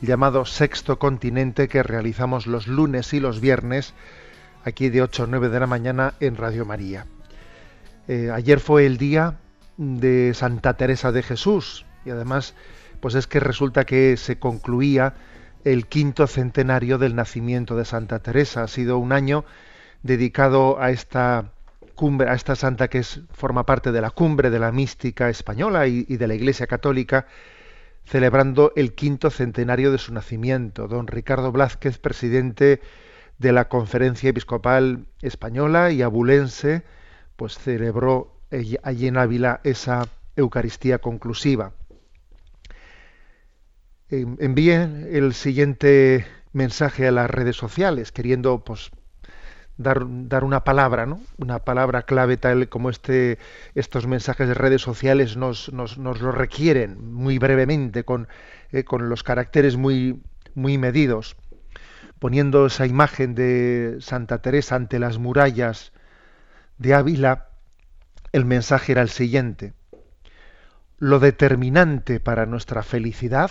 llamado Sexto Continente que realizamos los lunes y los viernes, aquí de 8 a 9 de la mañana en Radio María. Eh, ayer fue el día de Santa Teresa de Jesús y además, pues es que resulta que se concluía el quinto centenario del nacimiento de Santa Teresa. Ha sido un año dedicado a esta cumbre, a esta santa que es, forma parte de la cumbre de la mística española y, y de la Iglesia Católica, celebrando el quinto centenario de su nacimiento. Don Ricardo Blázquez, presidente de la Conferencia Episcopal Española y abulense, pues celebró allí en Ávila esa Eucaristía conclusiva. Eh, envíe el siguiente mensaje a las redes sociales, queriendo pues, dar, dar una palabra, ¿no? Una palabra clave tal como este, estos mensajes de redes sociales nos, nos, nos lo requieren muy brevemente, con, eh, con los caracteres muy, muy medidos, poniendo esa imagen de Santa Teresa ante las murallas de Ávila, el mensaje era el siguiente. Lo determinante para nuestra felicidad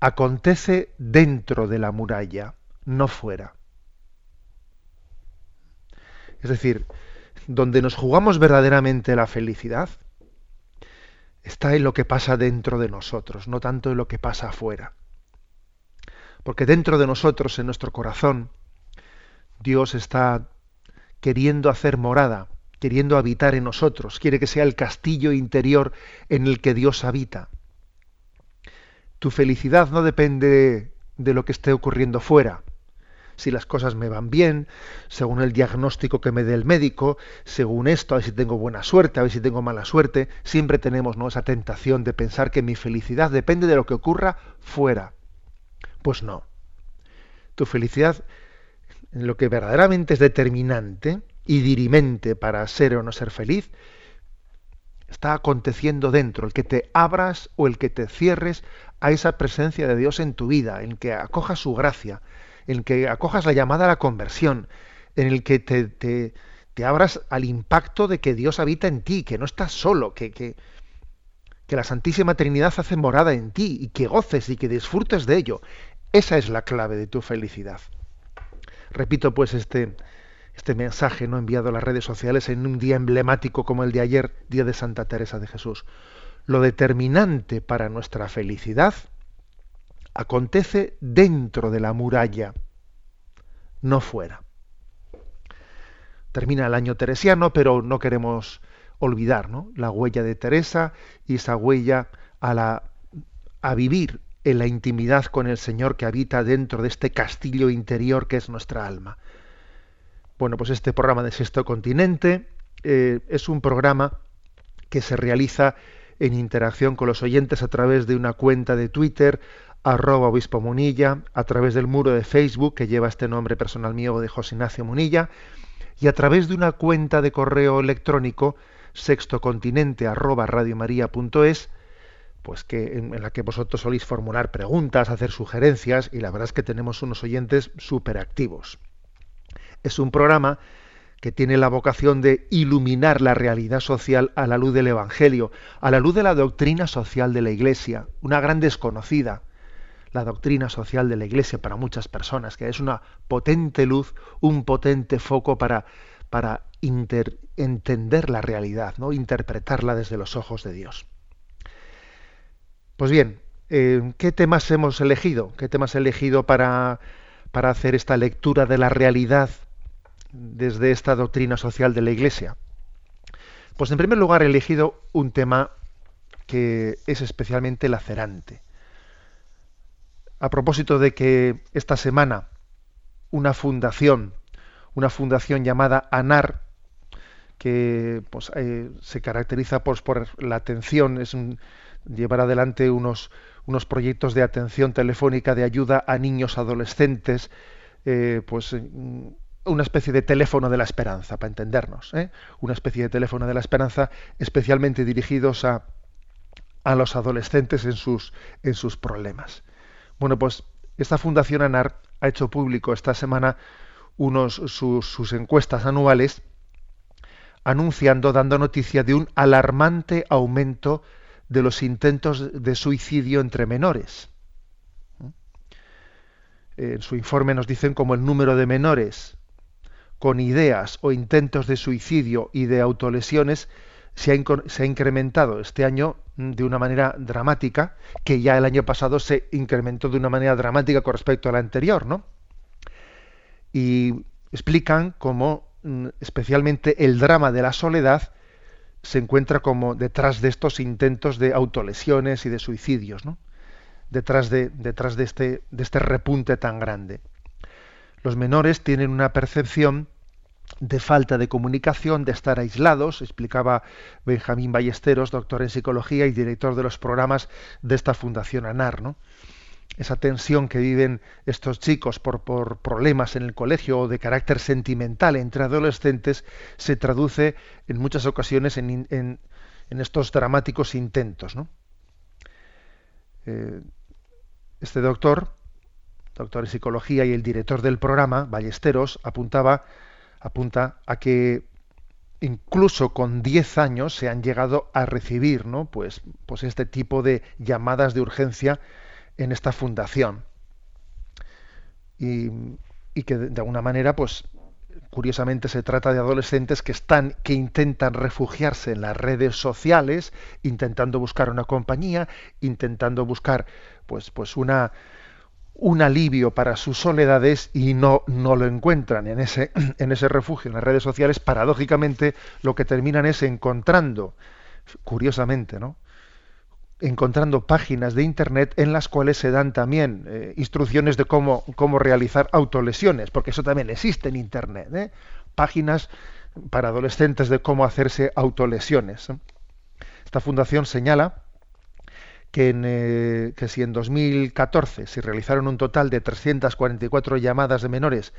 acontece dentro de la muralla, no fuera. Es decir, donde nos jugamos verdaderamente la felicidad está en lo que pasa dentro de nosotros, no tanto en lo que pasa afuera. Porque dentro de nosotros, en nuestro corazón, Dios está queriendo hacer morada, queriendo habitar en nosotros, quiere que sea el castillo interior en el que Dios habita. Tu felicidad no depende de lo que esté ocurriendo fuera. Si las cosas me van bien, según el diagnóstico que me dé el médico, según esto, a ver si tengo buena suerte, a ver si tengo mala suerte, siempre tenemos ¿no? esa tentación de pensar que mi felicidad depende de lo que ocurra fuera. Pues no. Tu felicidad, en lo que verdaderamente es determinante y dirimente para ser o no ser feliz, está aconteciendo dentro, el que te abras o el que te cierres a esa presencia de Dios en tu vida, en que acojas su gracia, en que acojas la llamada a la conversión, en el que te, te, te abras al impacto de que Dios habita en ti, que no estás solo, que, que, que la Santísima Trinidad hace morada en ti y que goces y que disfrutes de ello. Esa es la clave de tu felicidad. Repito pues este, este mensaje no enviado a las redes sociales en un día emblemático como el de ayer, día de Santa Teresa de Jesús. Lo determinante para nuestra felicidad acontece dentro de la muralla, no fuera. Termina el año teresiano, pero no queremos olvidar ¿no? la huella de Teresa y esa huella a, la, vivir en la intimidad con el Señor que habita dentro de este castillo interior que es nuestra alma. Bueno, pues este programa de Sexto Continente eh, es un programa que se realiza en interacción con los oyentes a través de una cuenta de Twitter, arroba obispo Munilla, a través del muro de Facebook que lleva este nombre personal mío de José Ignacio Munilla, y a través de una cuenta de correo electrónico sextocontinente arroba radiomaria.es, pues que en, en, la que vosotros soléis formular preguntas, hacer sugerencias, y la verdad es que tenemos unos oyentes súper activos. Es un programa que tiene la vocación de iluminar la realidad social a la luz del Evangelio, a la luz de la doctrina social de la Iglesia, una gran desconocida, la doctrina social de la Iglesia para muchas personas, que es una potente luz, un potente foco para, para entender la realidad, ¿no? interpretarla desde los ojos de Dios. Pues bien, eh, ¿qué temas hemos elegido? ¿Qué temas he elegido para, para hacer esta lectura de la realidad desde esta doctrina social de la Iglesia? Pues en primer lugar he elegido un tema que es especialmente lacerante. A propósito de que esta semana una fundación, una fundación llamada ANAR, que pues, eh, se caracteriza pues, por la atención, es llevar adelante unos, unos proyectos de atención telefónica de ayuda a niños adolescentes, eh, pues una especie de teléfono de la esperanza, para entendernos, ¿eh? una especie de teléfono de la esperanza especialmente dirigidos a, a los adolescentes en sus, en sus problemas. Bueno, pues esta Fundación ANAR ha hecho público esta semana unos, sus, encuestas anuales anunciando, dando noticia de un alarmante aumento de los intentos de suicidio entre menores. En su informe nos dicen como el número de menores con ideas o intentos de suicidio y de autolesiones se ha, incrementado este año de una manera dramática, que ya el año pasado se incrementó de una manera dramática con respecto al anterior, ¿no? Y explican cómo mm, especialmente el drama de la soledad se encuentra como detrás de estos intentos de autolesiones y de suicidios, ¿no? Detrás de, detrás de este, de este repunte tan grande. Los menores tienen una percepción de falta de comunicación, de estar aislados, explicaba Benjamín Ballesteros, doctor en psicología y director de los programas de esta Fundación ANAR. Esa tensión que viven estos chicos por, problemas en el colegio o de carácter sentimental entre adolescentes se traduce en muchas ocasiones en, en, estos dramáticos intentos. ¿no? Eh, este doctor, doctor en psicología y el director del programa, Ballesteros, apuntaba apunta a que incluso con 10 años se han llegado a recibir ¿no? pues, pues este tipo de llamadas de urgencia en esta fundación. Y, y, que de alguna manera, pues curiosamente se trata de adolescentes que están, que intentan refugiarse en las redes sociales, intentando buscar una compañía, intentando buscar pues, pues una, un alivio para sus soledades y no, no lo encuentran en ese, en ese refugio en las redes sociales, paradójicamente lo que terminan es encontrando, curiosamente, ¿no? encontrando páginas de internet en las cuales se dan también eh, instrucciones de cómo, cómo realizar autolesiones, porque eso también existe en internet, ¿eh? páginas para adolescentes de cómo hacerse autolesiones. Esta fundación señala que, eh, que si en 2014 se realizaron un total de 344 llamadas de menores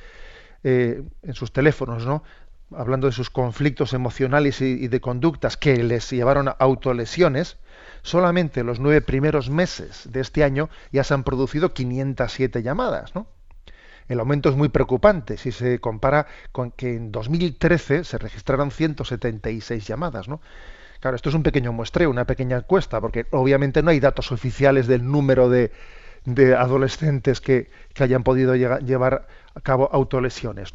eh, en sus teléfonos, ¿no? hablando de sus conflictos emocionales y, de conductas que les llevaron a autolesiones, solamente los nueve primeros meses de este año ya se han producido 507 llamadas. ¿no? El aumento es muy preocupante si se compara con que en 2013 se registraron 176 llamadas. ¿no? Claro, esto es un pequeño muestreo, una pequeña encuesta, porque obviamente no hay datos oficiales del número de, adolescentes que, hayan podido llevar a cabo autolesiones.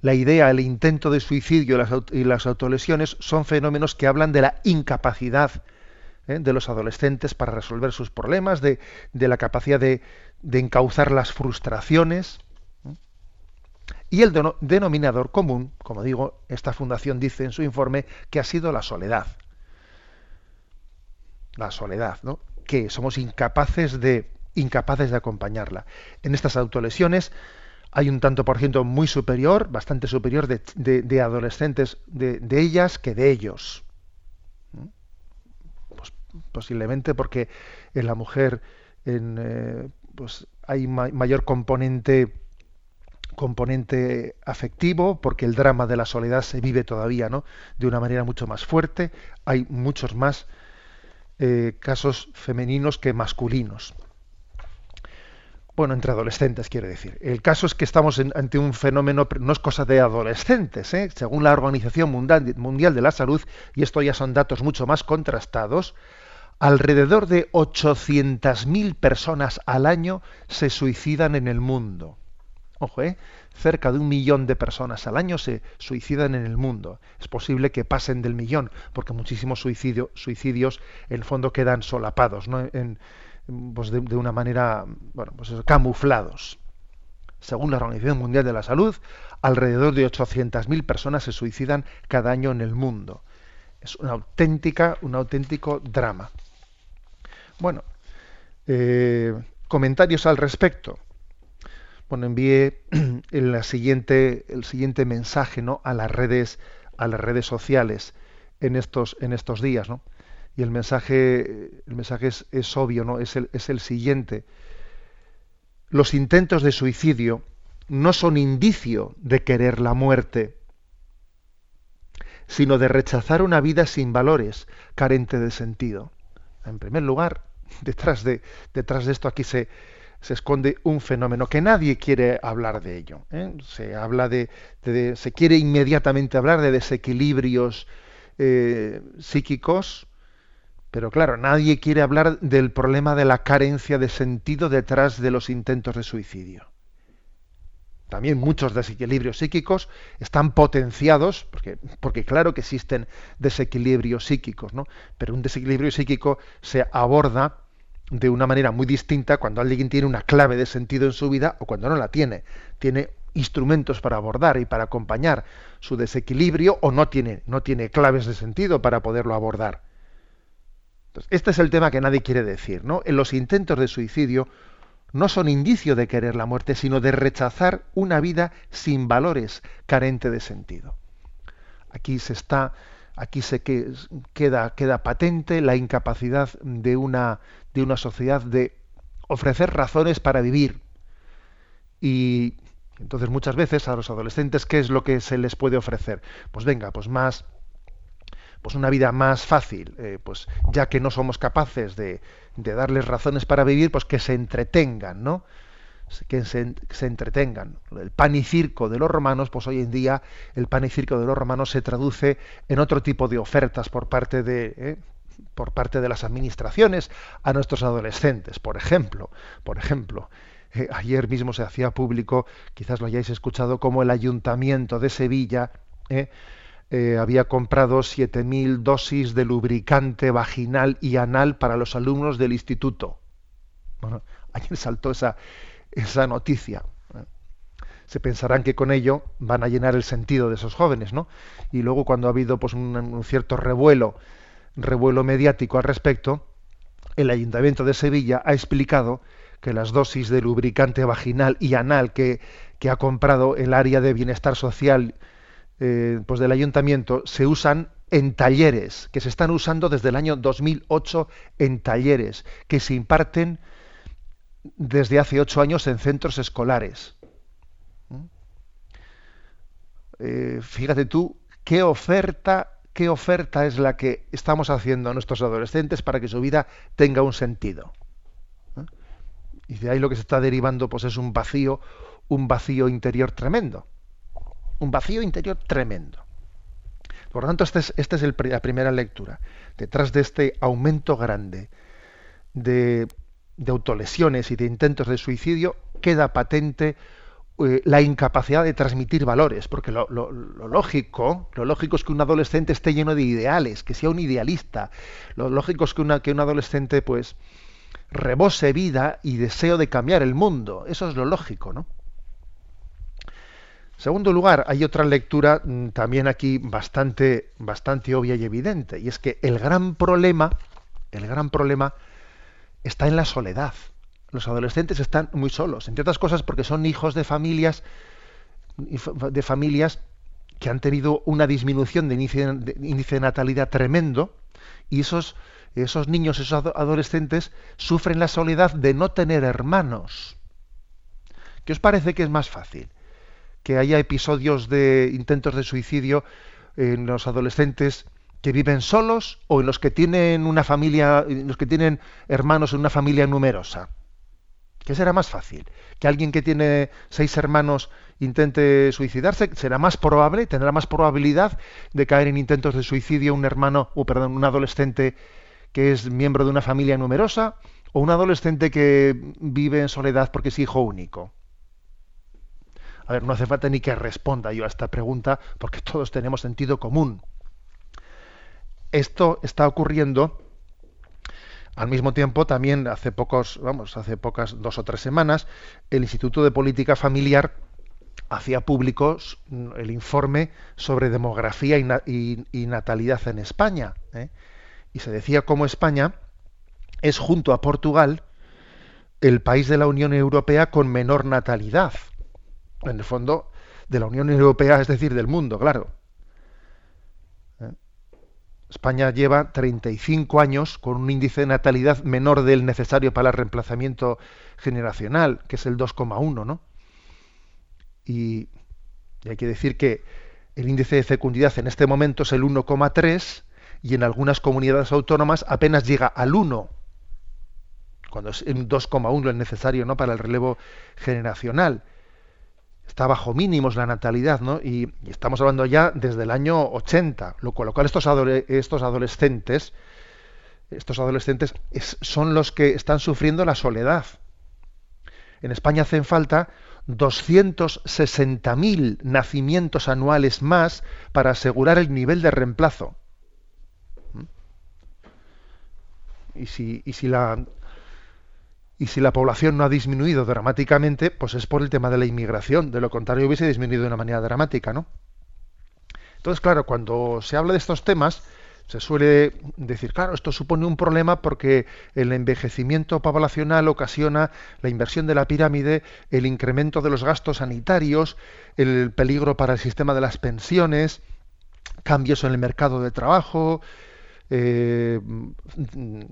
La idea, el intento de suicidio y las, autolesiones son fenómenos que hablan de la incapacidad ¿eh? de los adolescentes para resolver sus problemas, de, la capacidad de encauzar las frustraciones. Y el denominador común, como digo, esta fundación dice en su informe que ha sido la soledad. La soledad, ¿no? Que somos incapaces de incapaces de acompañarla. En estas autolesiones hay un tanto por ciento muy superior, bastante superior de, adolescentes de, ellas que de ellos. Pues, posiblemente porque en la mujer en, eh, pues hay mayor componente componente afectivo, porque el drama de la soledad se vive todavía ¿no? de una manera mucho más fuerte. Hay muchos más eh, casos femeninos que masculinos. Bueno, entre adolescentes, quiero decir. El caso es que estamos ante un fenómeno, no es cosa de adolescentes, ¿eh? según la Organización Mundial, Mundial de la Salud, y esto ya son datos mucho más contrastados, alrededor de 800.000 personas al año se suicidan en el mundo. Ojo, ¿eh? cerca de un millón de personas al año se suicidan en el mundo. Es posible que pasen del millón, porque muchísimos suicidios en el fondo quedan solapados, ¿no? en, pues de, una manera, bueno, pues camuflados. Según la Organización Mundial de la Salud, alrededor de 800.000 personas se suicidan cada año en el mundo. Es una auténtica, un auténtico drama. Bueno, eh, comentarios al respecto. Bueno, envié el siguiente, el siguiente mensaje ¿no? a las redes, a las redes sociales en estos, en estos días, ¿no? Y el mensaje, el mensaje es, es obvio, ¿no? Es el, es el siguiente. Los intentos de suicidio no son indicio de querer la muerte, sino de rechazar una vida sin valores, carente de sentido. En primer lugar, detrás de, detrás de esto aquí se, se esconde un fenómeno que nadie quiere hablar de ello. ¿eh? Se habla de, se quiere inmediatamente hablar de desequilibrios eh, psíquicos, pero claro, nadie quiere hablar del problema de la carencia de sentido detrás de los intentos de suicidio. También muchos desequilibrios psíquicos están potenciados, porque, porque claro que existen desequilibrios psíquicos, ¿no? Pero un desequilibrio psíquico se aborda de una manera muy distinta cuando alguien tiene una clave de sentido en su vida o cuando no la tiene. Tiene instrumentos para abordar y para acompañar su desequilibrio o no tiene, no tiene claves de sentido para poderlo abordar. Entonces, este es el tema que nadie quiere decir. ¿no? En los intentos de suicidio no son indicio de querer la muerte, sino de rechazar una vida sin valores, carente de sentido. Aquí se está, aquí se queda, queda patente la incapacidad de una, de una sociedad de ofrecer razones para vivir. Y entonces muchas veces a los adolescentes, ¿qué es lo que se les puede ofrecer? Pues venga, pues más, pues una vida más fácil, eh, pues ya que no somos capaces de, de, darles razones para vivir, pues que se entretengan, ¿no? Que se, se, entretengan. El pan y circo de los romanos, pues hoy en día el pan y circo de los romanos se traduce en otro tipo de ofertas por parte de, eh, por parte de las administraciones a nuestros adolescentes. Por ejemplo, por ejemplo, eh, ayer mismo se hacía público, quizás lo hayáis escuchado, como el ayuntamiento de Sevilla eh, había comprado 7.000 dosis de lubricante vaginal y anal para los alumnos del instituto. Bueno, ayer saltó esa, esa noticia. Se pensarán que con ello van a llenar el sentido de esos jóvenes, ¿no? Y luego cuando ha habido pues, un cierto revuelo revuelo mediático al respecto, el Ayuntamiento de Sevilla ha explicado que las dosis de lubricante vaginal y anal que, que ha comprado el área de bienestar social eh, pues del ayuntamiento se usan en talleres, que se están usando desde el año 2008 en talleres, que se imparten desde hace ocho años en centros escolares. ¿Mm? Eh, fíjate tú qué oferta qué oferta es la que estamos haciendo a nuestros adolescentes para que su vida tenga un sentido. ¿Eh? Y de ahí lo que se está derivando pues es un vacío, un vacío interior tremendo. Un vacío interior tremendo. Por lo tanto, esta es, este es la primera lectura. Detrás de este aumento grande de, de autolesiones y de intentos de suicidio, queda patente eh, la incapacidad de transmitir valores, porque lo, lógico, lo lógico es que un adolescente esté lleno de ideales, que sea un idealista. Lo lógico es que, una, que un adolescente, pues, rebose vida y deseo de cambiar el mundo. Eso es lo lógico, ¿no? Segundo lugar, hay otra lectura mm, también aquí bastante, bastante obvia y evidente, y es que el gran problema, el gran problema está en la soledad los adolescentes están muy solos, entre otras cosas porque son hijos de familias de familias que han tenido una disminución de índice de, natalidad tremendo y esos esos niños, esos adolescentes sufren la soledad de no tener hermanos. ¿Qué os parece que es más fácil? Que haya episodios de intentos de suicidio en los adolescentes que viven solos o en los que tienen una familia, en los que tienen hermanos en una familia numerosa. ¿Qué será más fácil? ¿Que alguien que tiene seis hermanos intente suicidarse? ¿Será más probable, tendrá más probabilidad de caer en intentos de suicidio un hermano, o perdón, un adolescente que es miembro de una familia numerosa? ¿O un adolescente que vive en soledad porque es hijo único? A ver, no hace falta ni que responda yo a esta pregunta porque todos tenemos sentido común. Esto está ocurriendo Al mismo tiempo, también hace pocos, vamos, hace pocas dos o tres semanas, el Instituto de Política Familiar hacía públicos mm, el informe sobre demografía y, natalidad en España. ¿eh? Y se decía cómo España es, junto a Portugal, el país de la Unión Europea con menor natalidad. En el fondo, de la Unión Europea, es decir, del mundo, claro. España lleva 35 años con un índice de natalidad menor del necesario para el reemplazamiento generacional, que es el 2,1, ¿no? Y, hay que decir que el índice de fecundidad en este momento es el 1,3 y en algunas comunidades autónomas apenas llega al 1, cuando es 2,1 el necesario ¿no? para el relevo generacional. Está bajo mínimos la natalidad, ¿no? Y, estamos hablando ya desde el año 80, lo, con lo cual estos, estos adolescentes, estos adolescentes son los que están sufriendo la soledad. En España hacen falta 260.000 nacimientos anuales más para asegurar el nivel de reemplazo. ¿Mm? Y si, y si la y si la población no ha disminuido dramáticamente, pues es por el tema de la inmigración. De lo contrario, hubiese disminuido de una manera dramática, ¿no? Entonces, claro, cuando se habla de estos temas, se suele decir, claro, esto supone un problema porque el envejecimiento poblacional ocasiona la inversión de la pirámide, el incremento de los gastos sanitarios, el peligro para el sistema de las pensiones, cambios en el mercado de trabajo, eh,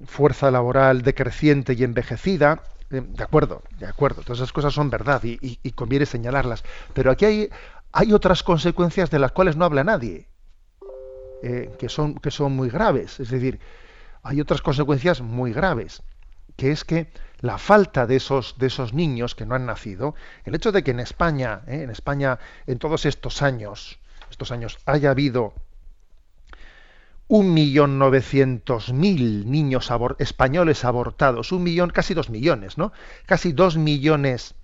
fuerza laboral decreciente y envejecida. Eh, de acuerdo, de acuerdo, todas esas cosas son verdad y, conviene señalarlas. Pero aquí hay, hay otras consecuencias de las cuales no habla nadie eh, que, son, que son muy graves. Es decir, hay otras consecuencias muy graves, que es que la falta de esos, de esos niños que no han nacido, el hecho de que en España, en España, en todos estos años, estos años haya habido un millón novecientos mil niños españoles abortados, un millón, casi dos millones, ¿no? Casi dos millones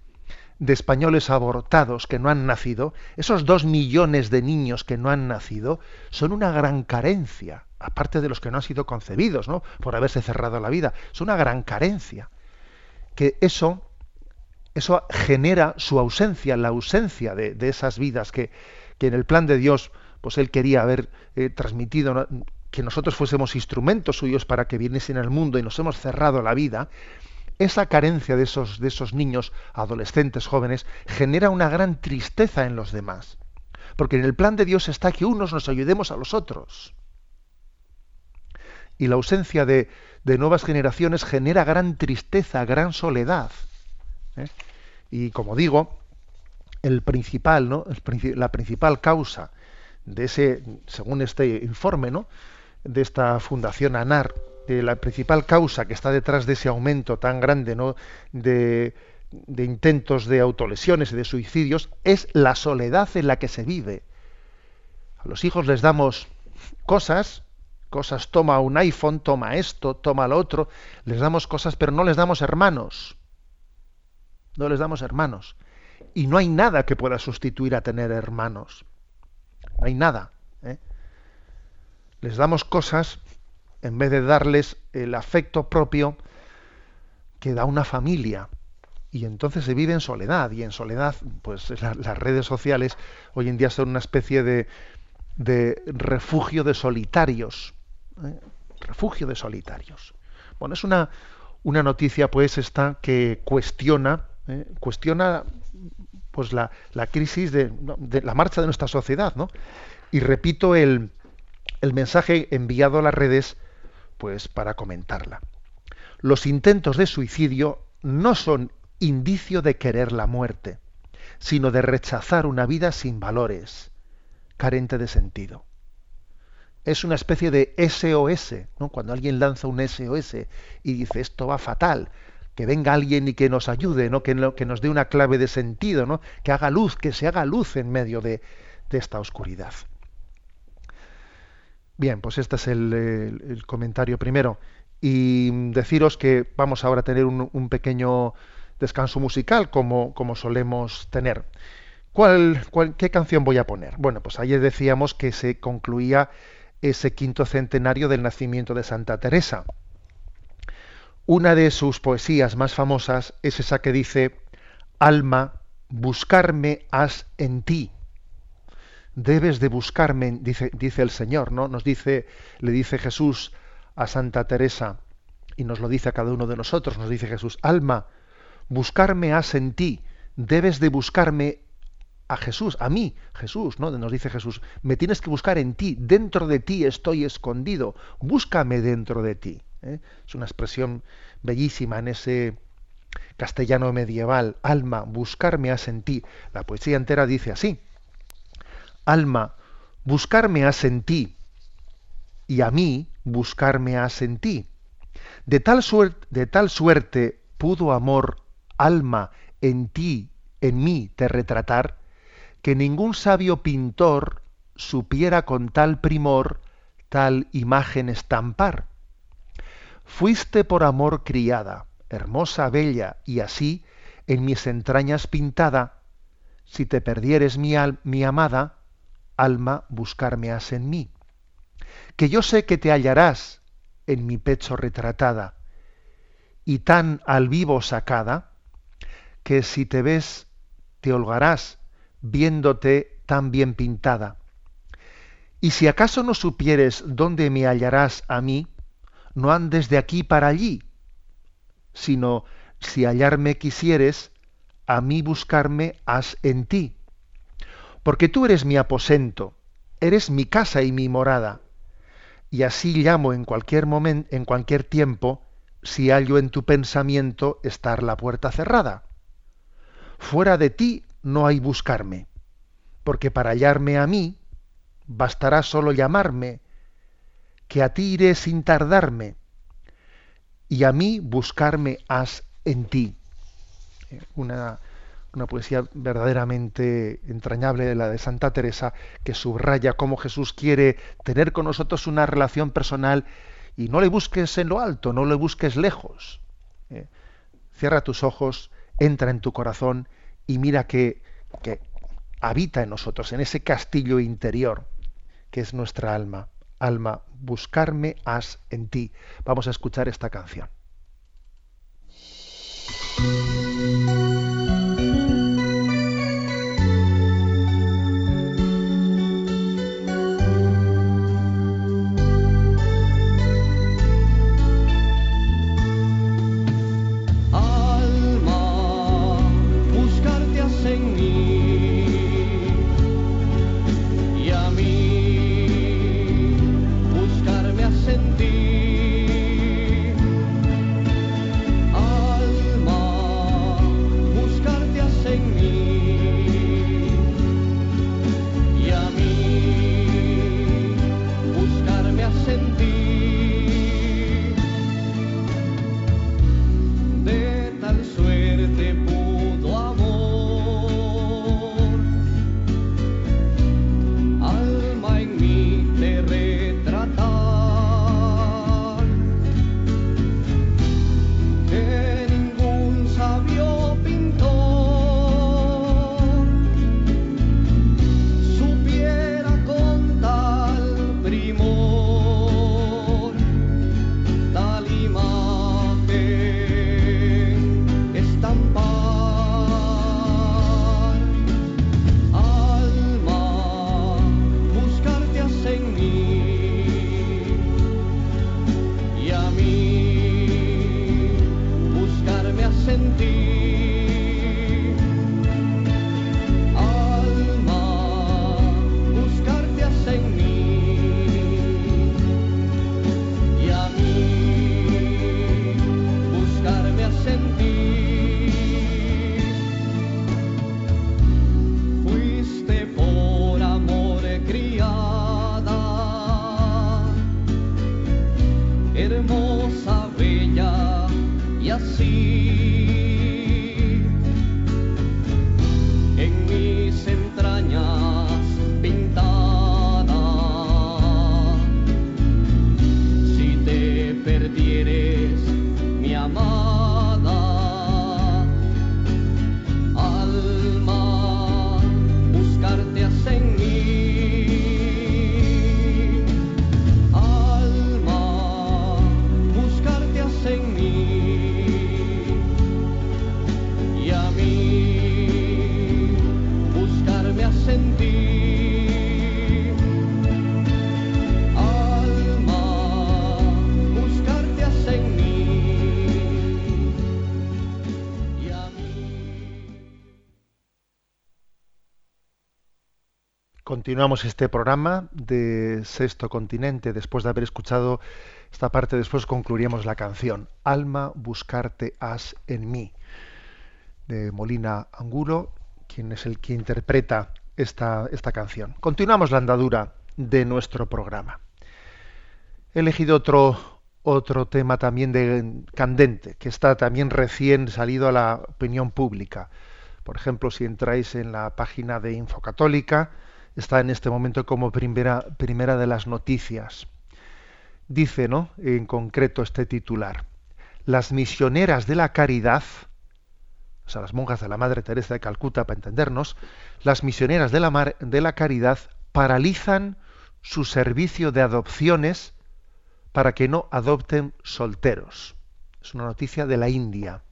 de españoles abortados que no han nacido, esos dos millones de niños que no han nacido, son una gran carencia, aparte de los que no han sido concebidos, ¿no? Por haberse cerrado la vida, es una gran carencia. Que eso, eso genera su ausencia, la ausencia de, esas vidas que, que, en el plan de Dios, pues él quería haber eh, transmitido, que nosotros fuésemos instrumentos suyos para que viniesen al mundo y nos hemos cerrado la vida, esa carencia de esos, de esos niños, adolescentes, jóvenes, genera una gran tristeza en los demás. Porque en el plan de Dios está que unos nos ayudemos a los otros. Y la ausencia de, nuevas generaciones genera gran tristeza, gran soledad. ¿eh? Y como digo, el principal, ¿no? la principal causa de ese, según este informe, ¿no? De esta fundación ANAR, la principal causa que está detrás de ese aumento tan grande ¿no? de, de intentos de autolesiones y de suicidios es la soledad en la que se vive. A los hijos les damos cosas, cosas, toma un iPhone, toma esto, toma lo otro, les damos cosas, pero no les damos hermanos. No les damos hermanos. Y no hay nada que pueda sustituir a tener hermanos. No hay nada. Les damos cosas en vez de darles el afecto propio que da una familia. Y entonces se vive en soledad, y en soledad, pues las redes sociales hoy en día son una especie de, de refugio de solitarios. ¿eh? Refugio de solitarios. Bueno, es una, una noticia, pues, esta que cuestiona, ¿eh? cuestiona pues la, la crisis de, de, la marcha de nuestra sociedad, ¿no? Y repito el, el mensaje enviado a las redes pues para comentarla. Los intentos de suicidio no son indicio de querer la muerte, sino de rechazar una vida sin valores, carente de sentido. Es una especie de SOS, ¿no? Cuando alguien lanza un SOS y dice esto va fatal, que venga alguien y que nos ayude, ¿no? Que, que nos dé una clave de sentido, ¿no? Que haga luz, que se haga luz en medio de esta oscuridad. Bien, pues este es el, comentario primero. Y deciros que vamos ahora a tener un, pequeño descanso musical como, como solemos tener. ¿Cuál, qué canción voy a poner? Bueno, pues ayer decíamos que se concluía ese quinto centenario del nacimiento de Santa Teresa. Una de sus poesías más famosas es esa que dice, Alma, buscarme has en ti. Debes de buscarme, dice, el Señor, ¿no? Nos dice, le dice Jesús a Santa Teresa, y nos lo dice a cada uno de nosotros, nos dice Jesús, Alma, buscarme has en ti, debes de buscarme a Jesús, a mí, Jesús, ¿no? Nos dice Jesús, me tienes que buscar en ti, dentro de ti estoy escondido, búscame dentro de ti. ¿eh? Es una expresión bellísima en ese castellano medieval. Alma, buscarme has en ti. La poesía entera dice así. Alma, buscarme has en ti. Y a mí, buscarme has en ti. De tal, suerte, pudo amor, alma, en ti, en mí, te retratar, que ningún sabio pintor supiera con tal primor tal imagen estampar. Fuiste por amor criada, hermosa, bella, y así en mis entrañas pintada, si te perdieres mi, mi amada, alma, buscarme has en mí. Que yo sé que te hallarás en mi pecho retratada, y tan al vivo sacada, que si te ves, te holgarás, viéndote tan bien pintada. Y si acaso no supieres dónde me hallarás a mí, no andes de aquí para allí, sino si hallarme quisieres, a mí buscarme has en ti. Porque tú eres mi aposento, eres mi casa y mi morada, y así llamo en cualquier momento, en cualquier tiempo, si hallo en tu pensamiento estar la puerta cerrada. Fuera de ti no hay buscarme, porque para hallarme a mí bastará solo llamarme, que a ti iré sin tardarme, y a mí buscarme has en ti. Eh, una, una poesía verdaderamente entrañable de la de Santa Teresa, que subraya cómo Jesús quiere tener con nosotros una relación personal y no le busques en lo alto, no le busques lejos. Eh, cierra tus ojos, entra en tu corazón y mira que, que habita en nosotros, en ese castillo interior que es nuestra alma alma, buscarme has en ti. Vamos a escuchar esta canción. Este programa de Sexto Continente. Después de haber escuchado esta parte, después concluiríamos la canción Alma, buscarte has en mí, de Molina Angulo, quien es el que interpreta esta, esta canción. Continuamos la andadura de nuestro programa. He elegido otro, otro tema también de candente, que está también recién salido a la opinión pública. Por ejemplo, si entráis en la página de Infocatólica, está en este momento como primera, primera de las noticias. Dice, ¿no? En concreto este titular. Las misioneras de la caridad, o sea, las monjas de la Madre Teresa de Calcuta, para entendernos, las misioneras de la, de la caridad paralizan su servicio de adopciones para que no adopten solteros. Es una noticia de la India.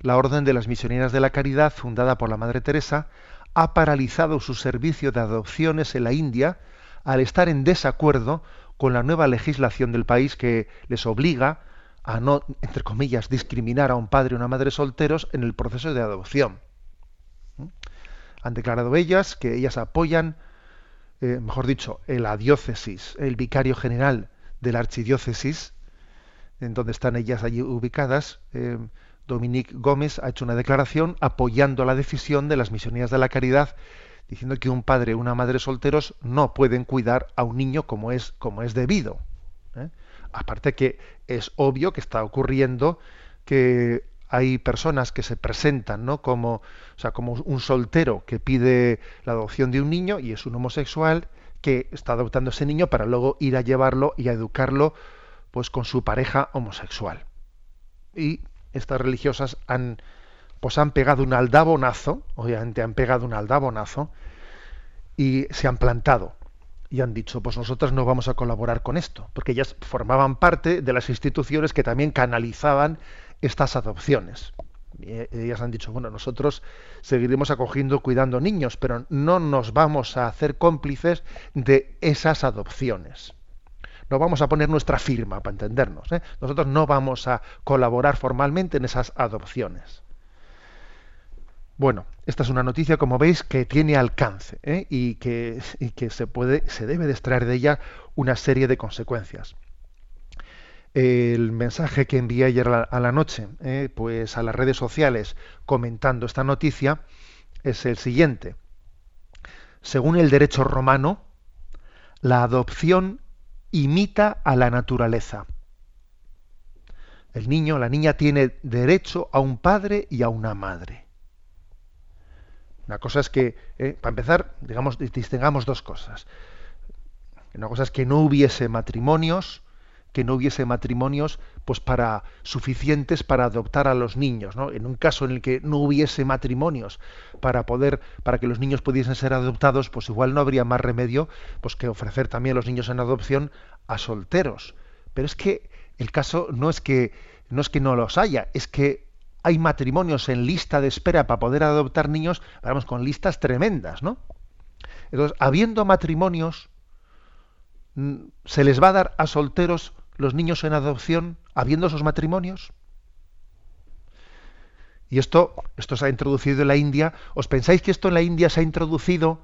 La Orden de las Misioneras de la Caridad, fundada por la Madre Teresa, ha paralizado su servicio de adopciones en la India al estar en desacuerdo con la nueva legislación del país que les obliga a no, entre comillas, discriminar a un padre o una madre solteros en el proceso de adopción. Han declarado ellas que ellas apoyan, eh, mejor dicho, la diócesis, el vicario general de la archidiócesis, en donde están ellas allí ubicadas, eh, Dominique Gómez ha hecho una declaración apoyando la decisión de las misioneras de la caridad, diciendo que un padre o una madre solteros no pueden cuidar a un niño como es, como es debido. ¿eh? Aparte que es obvio que está ocurriendo que hay personas que se presentan ¿no? como, o sea, como un soltero que pide la adopción de un niño y es un homosexual que está adoptando ese niño para luego ir a llevarlo y a educarlo pues con su pareja homosexual. Y estas religiosas han, pues han pegado un aldabonazo, obviamente han pegado un aldabonazo, y se han plantado. Y han dicho, pues nosotras no vamos a colaborar con esto, porque ellas formaban parte de las instituciones que también canalizaban estas adopciones. Y ellas han dicho, bueno, nosotros seguiremos acogiendo, cuidando niños, pero no nos vamos a hacer cómplices de esas adopciones no vamos a poner nuestra firma para entendernos. ¿eh? Nosotros no vamos a colaborar formalmente en esas adopciones. Bueno, esta es una noticia, como veis, que tiene alcance ¿eh? y, que, que, se puede, se debe de extraer de ella una serie de consecuencias. El mensaje que envié ayer a la noche, ¿eh? pues a las redes sociales comentando esta noticia, es el siguiente. Según el derecho romano, la adopción imita a la naturaleza. El niño, la niña tiene derecho a un padre y a una madre. Una cosa es que, eh, para empezar, digamos, distingamos dos cosas. Una cosa es que no hubiese matrimonios que no hubiese matrimonios pues para suficientes para adoptar a los niños ¿no? en un caso en el que no hubiese matrimonios para poder para que los niños pudiesen ser adoptados pues igual no habría más remedio pues que ofrecer también los niños en adopción a solteros pero es que el caso no es que no es que no los haya es que hay matrimonios en lista de espera para poder adoptar niños vamos con listas tremendas no entonces habiendo matrimonios mm, se les va a dar a solteros los niños en adopción habiendo esos matrimonios? Y esto, esto se ha introducido en la India. ¿Os pensáis que esto en la India se ha introducido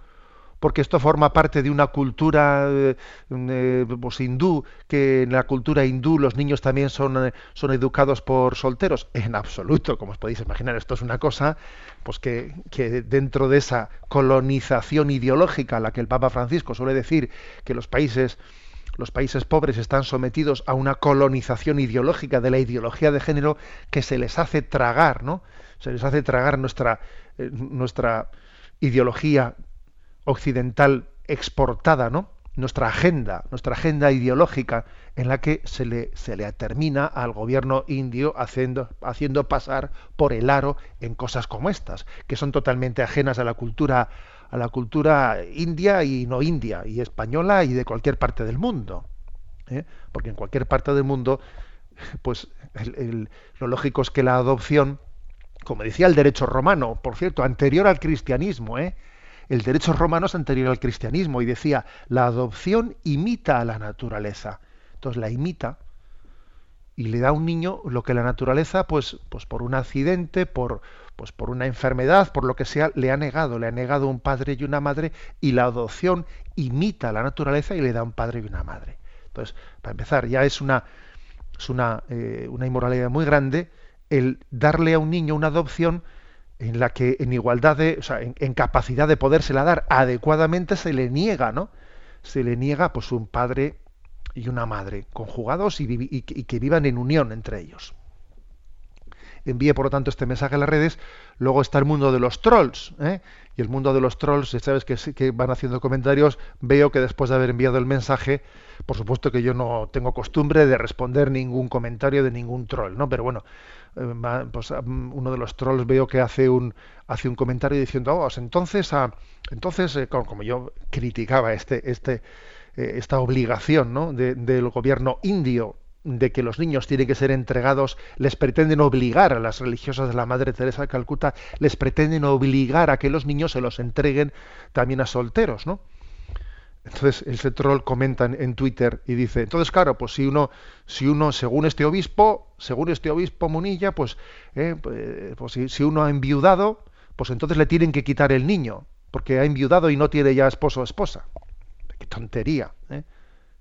porque esto forma parte de una cultura eh, eh, pues, hindú, que en la cultura hindú los niños también son, eh, son educados por solteros? En absoluto, como os podéis imaginar, esto es una cosa pues que, que dentro de esa colonización ideológica a la que el Papa Francisco suele decir que los países los países pobres están sometidos a una colonización ideológica de la ideología de género que se les hace tragar, ¿no? Se les hace tragar nuestra, eh, nuestra ideología occidental exportada, ¿no? Nuestra agenda, nuestra agenda ideológica en la que se le, se le termina al gobierno indio haciendo, haciendo pasar por el aro en cosas como estas, que son totalmente ajenas a la cultura a la cultura india y no india, y española y de cualquier parte del mundo. ¿eh? Porque en cualquier parte del mundo, pues lo lógico es que la adopción, como decía el derecho romano, por cierto, anterior al cristianismo, ¿eh? el derecho romano es anterior al cristianismo, y decía, la adopción imita a la naturaleza. Entonces la imita y le da a un niño lo que la naturaleza, pues, pues por un accidente, por, pues por una enfermedad, por lo que sea, le ha negado, le ha negado un padre y una madre, y la adopción imita la naturaleza y le da un padre y una madre. Entonces, para empezar, ya es una, es una, eh, una inmoralidad muy grande el darle a un niño una adopción en la que en igualdad de, o sea, en, capacidad de podérsela dar adecuadamente se le niega, ¿no? Se le niega pues un padre y una madre conjugados y, y, que vivan en unión entre ellos. Envíe, por lo tanto, este mensaje a las redes. Luego está el mundo de los trolls. ¿eh? Y el mundo de los trolls, sabes que, van haciendo comentarios, veo que después de haber enviado el mensaje, por supuesto que yo no tengo costumbre de responder ningún comentario de ningún troll, ¿no? Pero bueno, eh, pues, mm, uno de los trolls veo que hace un hace un comentario diciendo, oh, entonces, a, entonces eh, como, yo criticaba este este eh, esta obligación ¿no? del gobierno indio de que los niños tienen que ser entregados, les pretenden obligar a las religiosas de la Madre Teresa de Calcuta, les pretenden obligar a que los niños se los entreguen también a solteros, ¿no? Entonces ese troll comenta en, Twitter y dice, entonces claro, pues si uno, si uno, según este obispo, según este obispo Munilla, pues, eh, pues, pues si, uno ha enviudado, pues entonces le tienen que quitar el niño, porque ha enviudado y no tiene ya esposo o esposa. Qué tontería, ¿eh?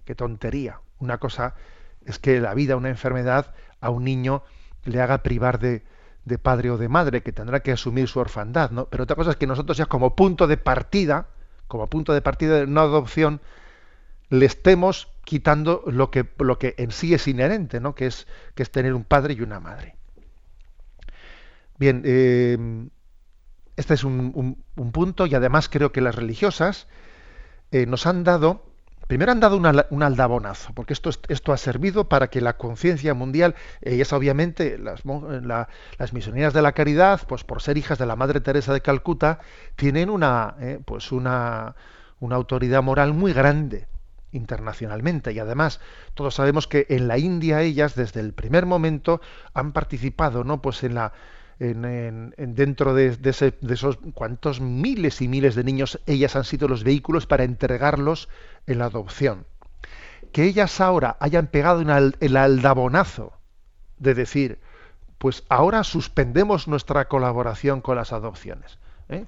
qué tontería. Una cosa es que la vida, una enfermedad, a un niño le haga privar de, de padre o de madre, que tendrá que asumir su orfandad, ¿no? Pero otra cosa es que nosotros ya como punto de partida, como punto de partida de no adopción, le estemos quitando lo que, lo que en sí es inherente, ¿no? que, es, que es tener un padre y una madre. Bien, eh, este es un, punto y además creo que las religiosas eh, nos han dado Primero han dado un aldabonazo, porque esto, esto ha servido para que la conciencia mundial, ellas obviamente, las, las, misioneras de la caridad, pues por ser hijas de la Madre Teresa de Calcuta, tienen una, eh, pues una, una autoridad moral muy grande internacionalmente. Y además todos sabemos que en la India ellas desde el primer momento han participado no pues en la en, dentro de, esos cuantos miles y miles de niños ellas han sido los vehículos para entregarlos en la adopción. Que ellas ahora hayan pegado el aldabonazo de decir, pues ahora suspendemos nuestra colaboración con las adopciones. ¿eh?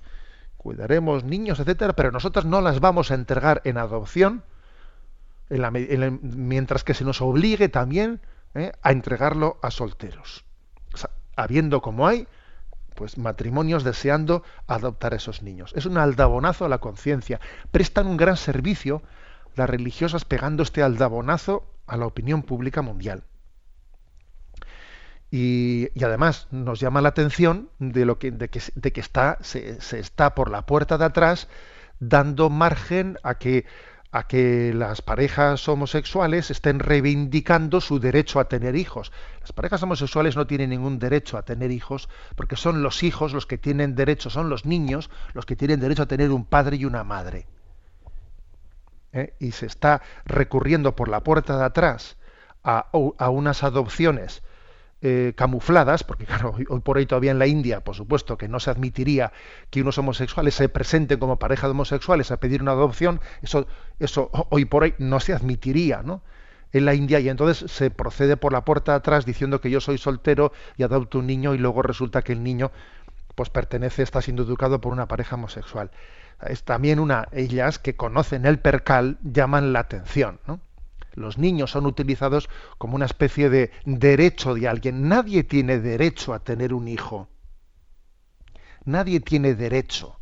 Cuidaremos niños, etcétera, pero nosotros no las vamos a entregar en adopción mientras que se nos obligue también ¿eh? a entregarlo a solteros habiendo como hay, pues matrimonios deseando adoptar a esos niños. Es un aldabonazo a la conciencia. Prestan un gran servicio las religiosas pegando este aldabonazo a la opinión pública mundial. Y, además nos llama la atención de lo que, de que, está, se está por la puerta de atrás dando margen a que a que las parejas homosexuales estén reivindicando su derecho a tener hijos. Las parejas homosexuales no tienen ningún derecho a tener hijos porque son los hijos los que tienen derecho, son los niños los que tienen derecho a tener un padre y una madre. ¿Eh? Y se está recurriendo por la puerta de atrás a, a unas adopciones eh, camufladas, porque claro, hoy por hoy todavía en la India, por supuesto, que no se admitiría que unos homosexuales se presenten como pareja de homosexuales a pedir una adopción, eso, eso hoy por hoy no se admitiría, ¿no? En la India y entonces se procede por la puerta atrás diciendo que yo soy soltero y adopto un niño y luego resulta que el niño pues pertenece, está siendo educado por una pareja homosexual. Es también una, ellas que conocen el percal llaman la atención, ¿no? Los niños son utilizados como una especie de derecho de alguien. Nadie tiene derecho a tener un hijo. Nadie tiene derecho.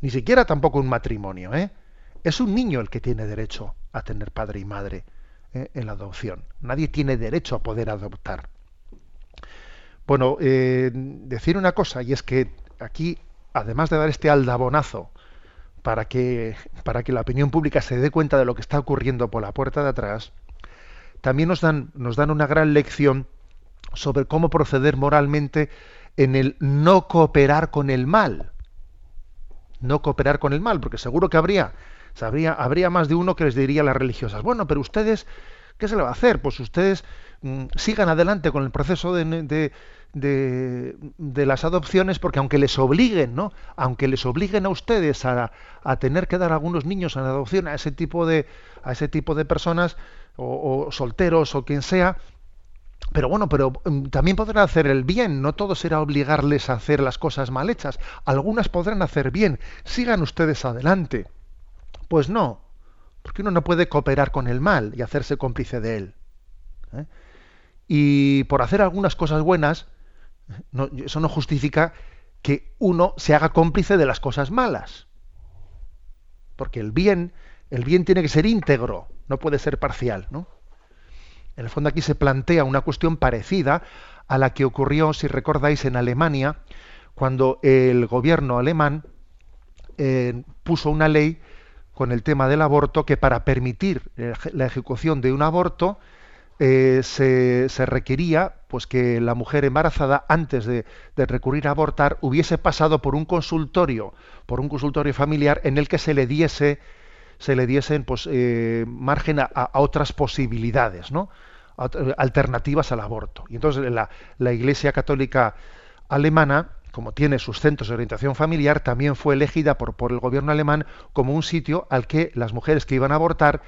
Ni siquiera tampoco un matrimonio. ¿eh? Es un niño el que tiene derecho a tener padre y madre ¿eh? en la adopción. Nadie tiene derecho a poder adoptar. Bueno, eh, decir una cosa, y es que aquí, además de dar este aldabonazo para que, para que la opinión pública se dé cuenta de lo que está ocurriendo por la puerta de atrás, también nos dan, nos dan una gran lección sobre cómo proceder moralmente en el no cooperar con el mal. No cooperar con el mal, porque seguro que habría, habría, habría más de uno que les diría a las religiosas, bueno, pero ustedes, ¿qué se le va a hacer? Pues ustedes mm, sigan adelante con el proceso de, de, de, las adopciones, porque aunque les obliguen, ¿no? Aunque les obliguen a ustedes a, a, tener que dar algunos niños en adopción a ese tipo de, a ese tipo de personas, o, solteros o quien sea, pero bueno, pero mm, también podrán hacer el bien, no todo será obligarles a hacer las cosas mal hechas, algunas podrán hacer bien, sigan ustedes adelante. Pues no, porque uno no puede cooperar con el mal y hacerse cómplice de él. ¿eh? Y por hacer algunas cosas buenas, eso no justifica que uno se haga cómplice de las cosas malas. Porque el bien, el bien tiene que ser íntegro, no puede ser parcial, ¿no? En el fondo aquí se plantea una cuestión parecida a la que ocurrió, si recordáis, en Alemania, cuando el gobierno alemán eh, puso una ley con el tema del aborto que para permitir la ejecución de un aborto eh, se, requería pues que la mujer embarazada antes de, recurrir a abortar hubiese pasado por un consultorio por un consultorio familiar en el que se le diese se le diesen pues eh, margen a, otras posibilidades no alternativas al aborto. Y entonces la, la Iglesia Católica alemana como tiene sus centros de orientación familiar, también fue elegida por, por el gobierno alemán como un sitio al que las mujeres que iban a abortar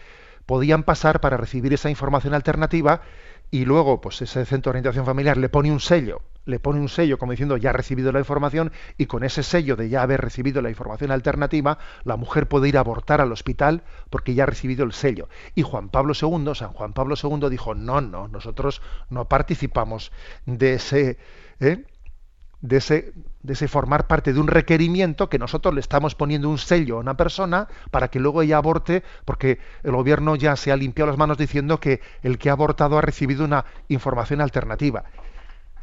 podían pasar para recibir esa información alternativa y luego pues ese centro de orientación familiar le pone un sello, le pone un sello como diciendo ya ha recibido la información y con ese sello de ya haber recibido la información alternativa, la mujer puede ir a abortar al hospital porque ya ha recibido el sello. Y Juan Pablo II, San Juan Pablo II dijo, no, no, nosotros no participamos de ese, ¿eh? De ese, de ese formar parte de un requerimiento que nosotros le estamos poniendo un sello a una persona para que luego ella aborte, porque el gobierno ya se ha limpiado las manos diciendo que el que ha abortado ha recibido una información alternativa.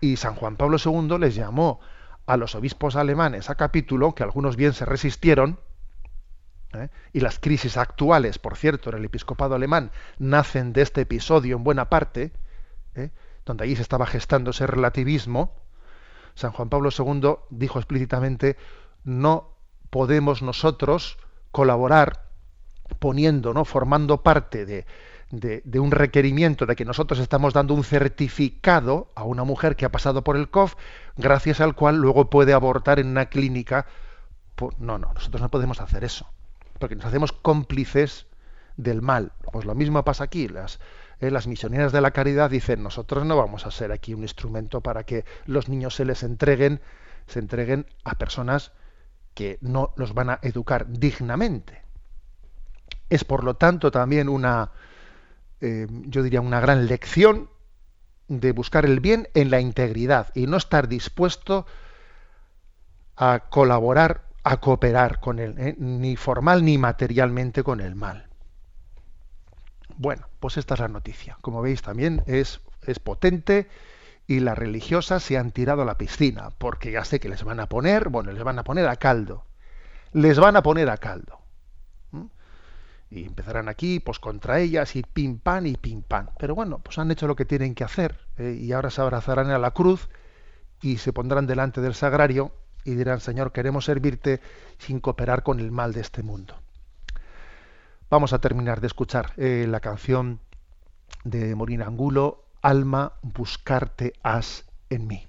Y San Juan Pablo II les llamó a los obispos alemanes a capítulo, que algunos bien se resistieron, ¿eh? y las crisis actuales, por cierto, en el episcopado alemán, nacen de este episodio en buena parte, ¿eh? donde allí se estaba gestando ese relativismo, San Juan Pablo II dijo explícitamente, no podemos nosotros colaborar poniendo, ¿no? formando parte de, de, un requerimiento de que nosotros estamos dando un certificado a una mujer que ha pasado por el COF, gracias al cual luego puede abortar en una clínica. No, no, nosotros no podemos hacer eso, porque nos hacemos cómplices del mal. Pues lo mismo pasa aquí. Las, eh, las misioneras de la caridad dicen, nosotros no vamos a ser aquí un instrumento para que los niños se les entreguen, se entreguen a personas que no los van a educar dignamente. Es por lo tanto también una, eh, yo diría, una gran lección de buscar el bien en la integridad y no estar dispuesto a colaborar, a cooperar con él, eh, ni formal ni materialmente con el mal. Bueno, pues esta es la noticia. Como veis también es, es potente y las religiosas se han tirado a la piscina, porque ya sé que les van a poner, bueno, les van a poner a caldo. Les van a poner a caldo. Y empezarán aquí, pues contra ellas, y pim pam y pim pam. Pero bueno, pues han hecho lo que tienen que hacer, eh, y ahora se abrazarán a la cruz y se pondrán delante del sagrario y dirán, Señor, queremos servirte sin cooperar con el mal de este mundo. Vamos a terminar de escuchar eh, la canción de Morina Angulo, Alma, buscarte has en mí.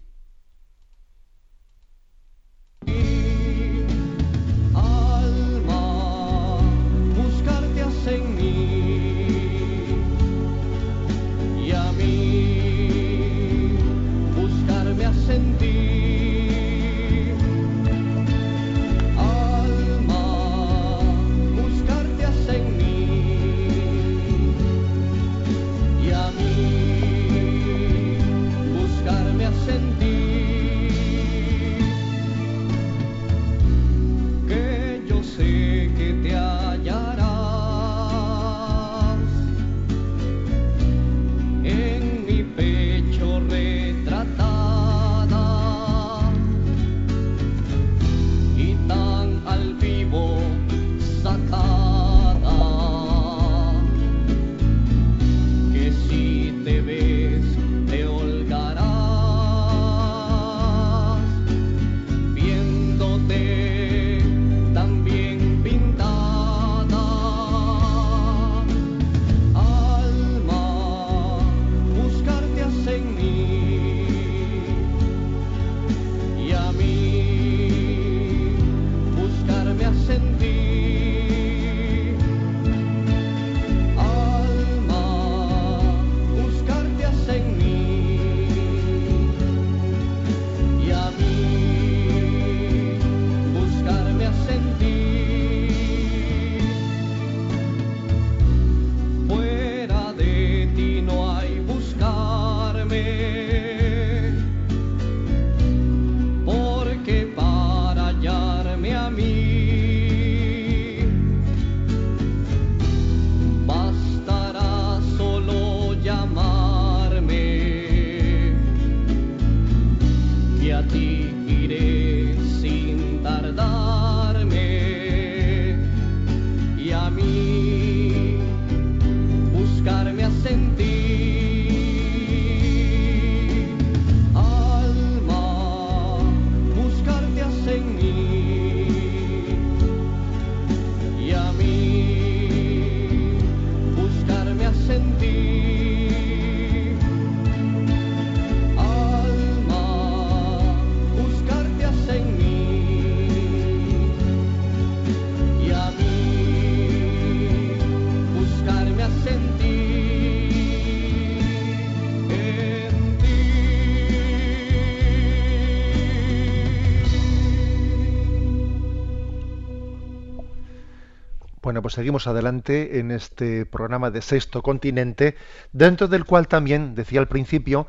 Seguimos adelante en este programa de Sexto Continente, dentro del cual también decía al principio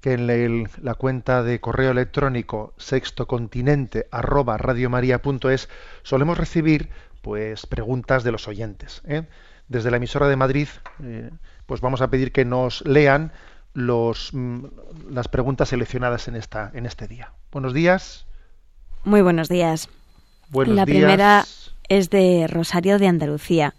que en el- la cuenta de correo electrónico sextocontinente arroba radiomaria.es solemos recibir pues preguntas de los oyentes. ¿eh? Desde la emisora de Madrid, eh, pues vamos a pedir que nos lean los, mm, las preguntas seleccionadas en esta en este día. Buenos días. Muy buenos días. Buenos la días. primera es de Rosario de Andalucía.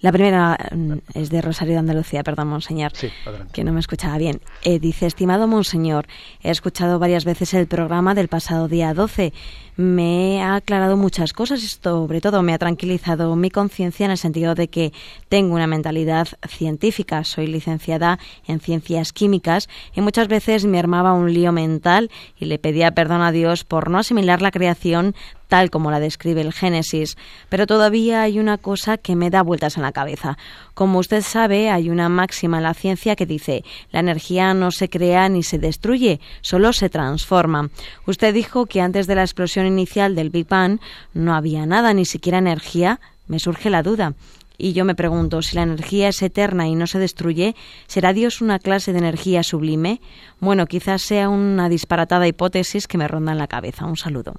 La primera mm, es de Rosario de Andalucía, perdón, monseñor. Sí, que no me escuchaba bien. Eh, dice, estimado monseñor, he escuchado varias veces el programa del pasado día 12. Me ha aclarado muchas cosas y sobre todo me ha tranquilizado mi conciencia en el sentido de que tengo una mentalidad científica. Soy licenciada en ciencias químicas y muchas veces me armaba un lío mental y le pedía perdón a Dios por no asimilar la creación tal como la describe el Génesis. Pero todavía hay una cosa que me da vueltas en la cabeza. Como usted sabe, hay una máxima en la ciencia que dice, la energía no se crea ni se destruye, solo se transforma. Usted dijo que antes de la explosión inicial del Big Bang no había nada, ni siquiera energía. Me surge la duda. Y yo me pregunto, si la energía es eterna y no se destruye, ¿será Dios una clase de energía sublime? Bueno, quizás sea una disparatada hipótesis que me ronda en la cabeza. Un saludo.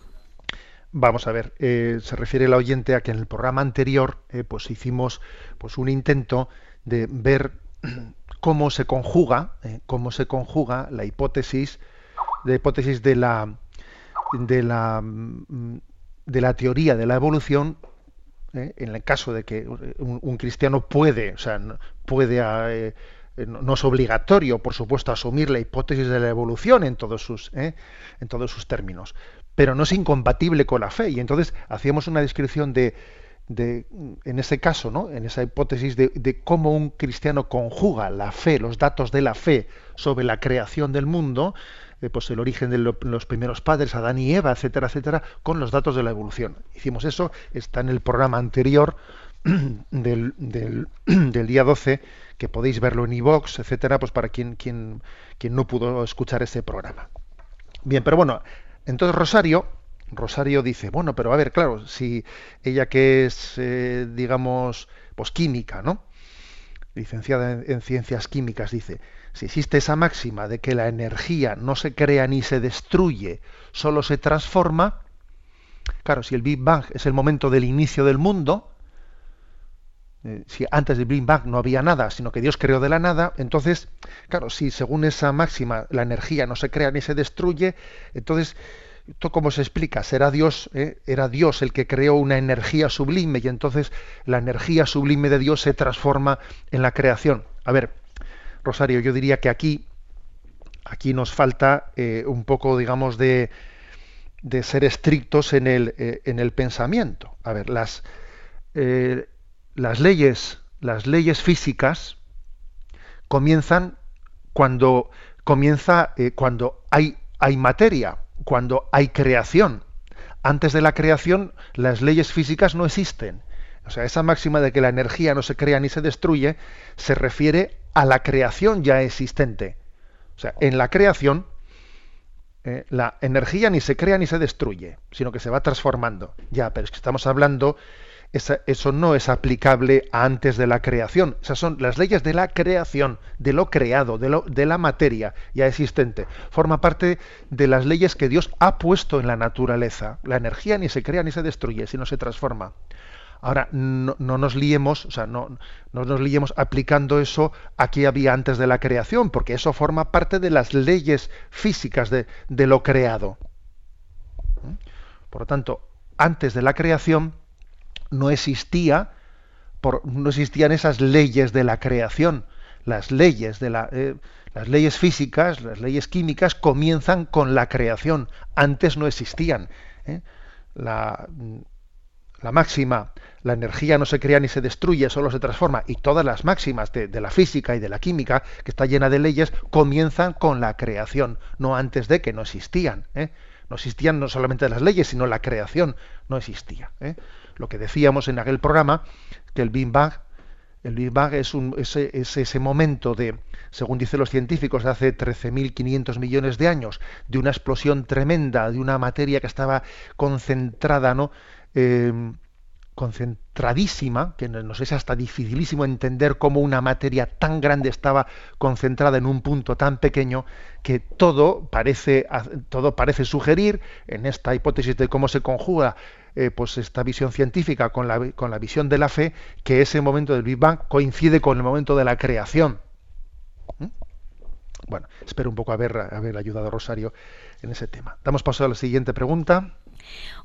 Vamos a ver, eh, se refiere el oyente a que en el programa anterior eh, pues hicimos pues un intento de ver cómo se conjuga, eh, cómo se conjuga la hipótesis, la hipótesis de la de la mm, de la teoría de la evolución en el caso de que un, un cristiano puede, o sea, puede no es obligatorio, por supuesto, asumir la hipótesis de la evolución en todos sus en todos sus términos, pero no es incompatible con la fe. Y entonces hacíamos una descripción de, en ese caso, ¿no? En esa hipótesis de, de cómo un cristiano conjuga la fe, los datos de la fe sobre la creación del mundo, eh, pues el origen de lo- los primeros padres, Adán y Eva, etcétera, etcétera, con los datos de la evolución. Hicimos eso, está en el programa anterior del, del, del día 12, que podéis verlo en iVox, etcétera, pues para quien, quien, quien no pudo escuchar ese programa. Bien, pero bueno, entonces Rosario, Rosario dice, bueno, pero a ver, claro, si ella que es, eh, digamos, pues química, ¿no? Licenciada en, en ciencias químicas, dice, si existe esa máxima de que la energía no se crea ni se destruye, solo se transforma, claro, si el Big Bang es el momento del inicio del mundo, eh, si antes del Big Bang no había nada, sino que Dios creó de la nada, entonces, claro, si según esa máxima la energía no se crea ni se destruye, entonces, ¿esto cómo se explica? ¿Será Dios, eh, era Dios el que creó una energía sublime y entonces la energía sublime de Dios se transforma en la creación? A ver, Rosario, yo diría que aquí, aquí nos falta eh, un poco, digamos, de, de ser estrictos en el, en el pensamiento. A ver, las, las leyes, las leyes físicas comienzan cuando comienza eh, cuando hay, hay materia, cuando hay creación. Antes de la creación, las leyes físicas no existen. O sea, esa máxima de que la energía no se crea ni se destruye se refiere a la creación ya existente. O sea, en la creación eh, la energía ni se crea ni se destruye, sino que se va transformando. Ya, pero es que estamos hablando, eso no es aplicable a antes de la creación. Esas son las leyes de la creación, de lo creado, de, la materia ya existente. Forma parte de las leyes que Dios ha puesto en la naturaleza. La energía ni se crea ni se destruye, sino se transforma. Ahora, no, no nos liemos, o sea, no, no nos liemos aplicando eso a que había antes de la creación, porque eso forma parte de las leyes físicas de, de lo creado. ¿Mm? Por lo tanto, antes de la creación no existía por, no existían esas leyes de la creación. Las leyes de la, eh, las leyes físicas, las leyes químicas comienzan con la creación. Antes no existían. ¿eh? La, la máxima, la energía no se crea ni se destruye, solo se transforma. Y todas las máximas de, de, la física y de la química, que está llena de leyes, comienzan con la creación, no antes de que no existían. ¿eh? No existían no solamente las leyes, sino la creación no existía. ¿eh? Lo que decíamos en aquel programa, que el Big Bang, el Big Bang es, un, es, es ese momento de, según dicen los científicos, de hace 13.500 millones de años, de una explosión tremenda, de una materia que estaba concentrada, ¿no? Eh, concentradísima, que nos es hasta dificilísimo entender cómo una materia tan grande estaba concentrada en un punto tan pequeño, que todo parece, todo parece sugerir, en esta hipótesis de cómo se conjuga eh, pues esta visión científica con la, con la visión de la fe, que ese momento del Big Bang coincide con el momento de la creación. ¿Mm? Bueno, espero un poco haber, haber ayudado a Rosario en ese tema. Damos paso a la siguiente pregunta.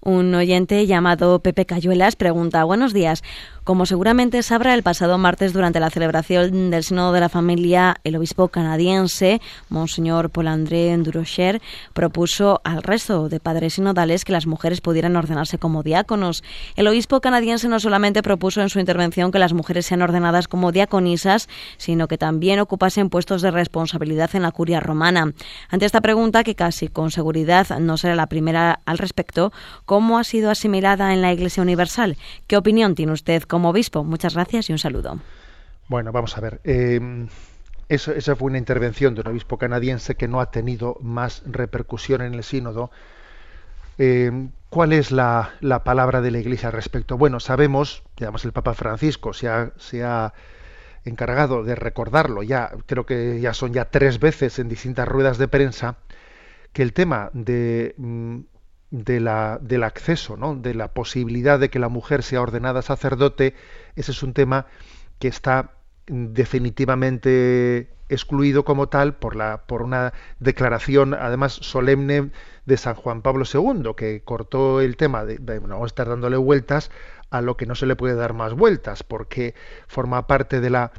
Un oyente llamado Pepe Cayuelas pregunta, buenos días. Como seguramente sabrá, el pasado martes, durante la celebración del Sínodo de la Familia, el obispo canadiense, Monseñor Paul-André Durocher, propuso al resto de padres sinodales que las mujeres pudieran ordenarse como diáconos. El obispo canadiense no solamente propuso en su intervención que las mujeres sean ordenadas como diaconisas, sino que también ocupasen puestos de responsabilidad en la curia romana. Ante esta pregunta, que casi con seguridad no será la primera al respecto, ¿cómo ha sido asimilada en la Iglesia Universal? ¿Qué opinión tiene usted como obispo? Muchas gracias y un saludo. Bueno, vamos a ver. Eh, eso, esa fue una intervención de un obispo canadiense que no ha tenido más repercusión en el sínodo. Eh, ¿Cuál es la, la, palabra de la Iglesia al respecto? Bueno, sabemos, digamos, el Papa Francisco se ha, se ha encargado de recordarlo, ya creo que ya son ya tres veces en distintas ruedas de prensa, que el tema de de la, del acceso, ¿no? de la posibilidad de que la mujer sea ordenada sacerdote, ese es un tema que está definitivamente excluido como tal por, la, por una declaración, además solemne, de San Juan Pablo II, que cortó el tema de, de no estar dándole vueltas a lo que no se le puede dar más vueltas, porque forma parte de la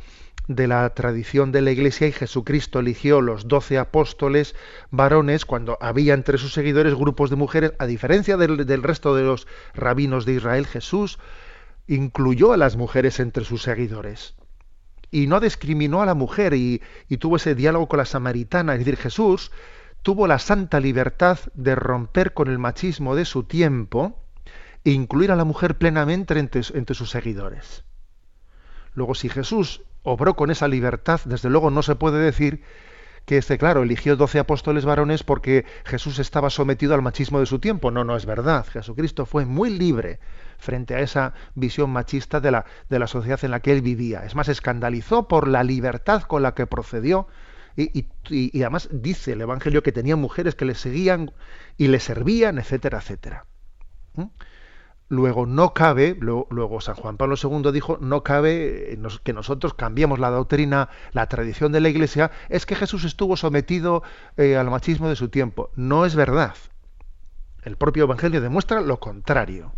de la tradición de la Iglesia y Jesucristo eligió los doce apóstoles varones cuando había entre sus seguidores grupos de mujeres, a diferencia del, del, resto de los rabinos de Israel, Jesús incluyó a las mujeres entre sus seguidores y no discriminó a la mujer y, y tuvo ese diálogo con la samaritana, es decir, Jesús tuvo la santa libertad de romper con el machismo de su tiempo e incluir a la mujer plenamente entre, entre sus seguidores. Luego, si Jesús obró con esa libertad, desde luego no se puede decir que este, claro, eligió doce apóstoles varones porque Jesús estaba sometido al machismo de su tiempo. No, no es verdad. Jesucristo fue muy libre frente a esa visión machista de la, de la sociedad en la que él vivía. Es más, escandalizó por la libertad con la que procedió y, además dice el Evangelio que tenía mujeres que le seguían y le servían, etcétera, etcétera. ¿Mm? Luego no cabe, luego, San Juan Pablo II dijo, no cabe que nosotros cambiemos la doctrina, la tradición de la Iglesia, es que Jesús estuvo sometido eh, al machismo de su tiempo. No es verdad. El propio Evangelio demuestra lo contrario.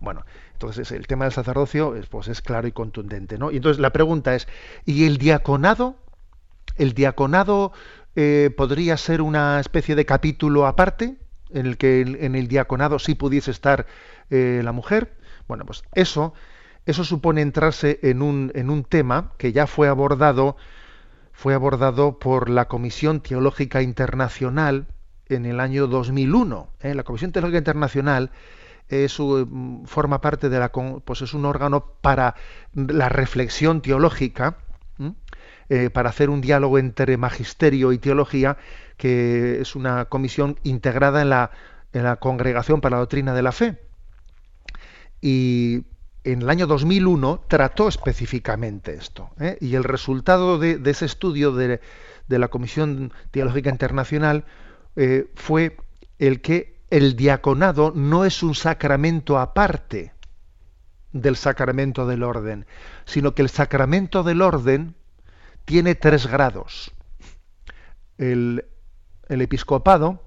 Bueno, entonces el tema del sacerdocio pues, es claro y contundente. ¿no? Y entonces la pregunta es, ¿y el diaconado? ¿El diaconado eh, podría ser una especie de capítulo aparte? En el que en el diaconado sí pudiese estar eh, la mujer. Bueno, pues eso, eso supone entrarse en un, en un tema que ya fue abordado, fue abordado por la Comisión Teológica Internacional en el año 2001. ¿eh? La Comisión Teológica Internacional es, forma parte de la, pues es un órgano para la reflexión teológica, eh, para hacer un diálogo entre magisterio y teología que es una comisión integrada en la, en la Congregación para la Doctrina de la Fe. Y en el año 2001 trató específicamente esto. ¿eh? Y el resultado de, ese estudio de, de, la Comisión Teológica Internacional eh, fue el que el diaconado no es un sacramento aparte del sacramento del orden, sino que el sacramento del orden tiene tres grados. El, el episcopado,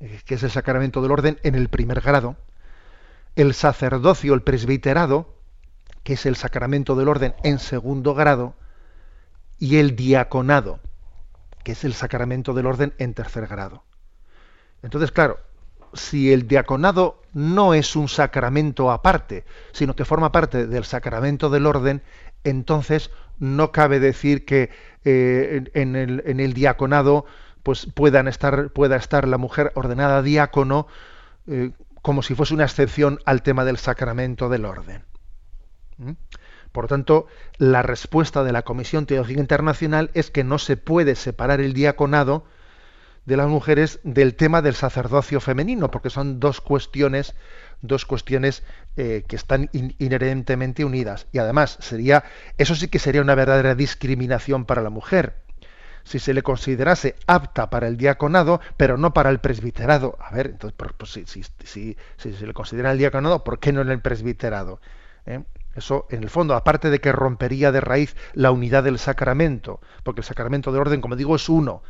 eh, que es el sacramento del orden en el primer grado, el sacerdocio, el presbiterado, que es el sacramento del orden en segundo grado, y el diaconado, que es el sacramento del orden en tercer grado. Entonces, claro, si el diaconado no es un sacramento aparte, sino que forma parte del sacramento del orden, entonces no cabe decir que eh, el, en, el, diaconado pues puedan estar, pueda estar la mujer ordenada diácono eh, como si fuese una excepción al tema del sacramento del orden. ¿Mm? Por lo tanto, la respuesta de la Comisión Teológica Internacional es que no se puede separar el diaconado de las mujeres del tema del sacerdocio femenino, porque son dos cuestiones, dos cuestiones eh, que están inherentemente unidas. Y además sería, eso sí que sería una verdadera discriminación para la mujer, si se le considerase apta para el diaconado, pero no para el presbiterado. A ver, entonces, pues, si, si, si, se le considera el diaconado, ¿por qué no en el presbiterado? ¿Eh? Eso, en el fondo, aparte de que rompería de raíz la unidad del sacramento, porque el sacramento de orden, como digo, es uno,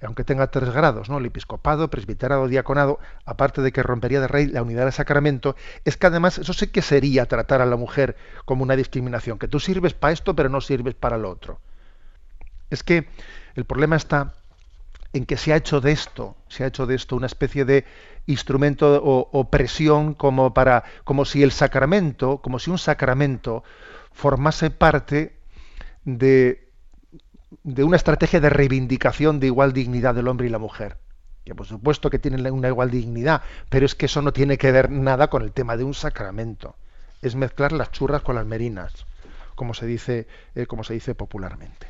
aunque tenga tres grados, ¿no? El episcopado, presbiterado, diaconado, aparte de que rompería de raíz la unidad del sacramento, es que además eso sí que sería tratar a la mujer como una discriminación, que tú sirves para esto, pero no sirves para lo otro. Es que el problema está en que se ha hecho de esto, se ha hecho de esto una especie de instrumento o, presión como para, como si el sacramento, como si un sacramento formase parte de, de una estrategia de reivindicación de igual dignidad del hombre y la mujer. Que por supuesto que tienen una igual dignidad, pero es que eso no tiene que ver nada con el tema de un sacramento. Es mezclar las churras con las merinas, como se dice, eh, como se dice popularmente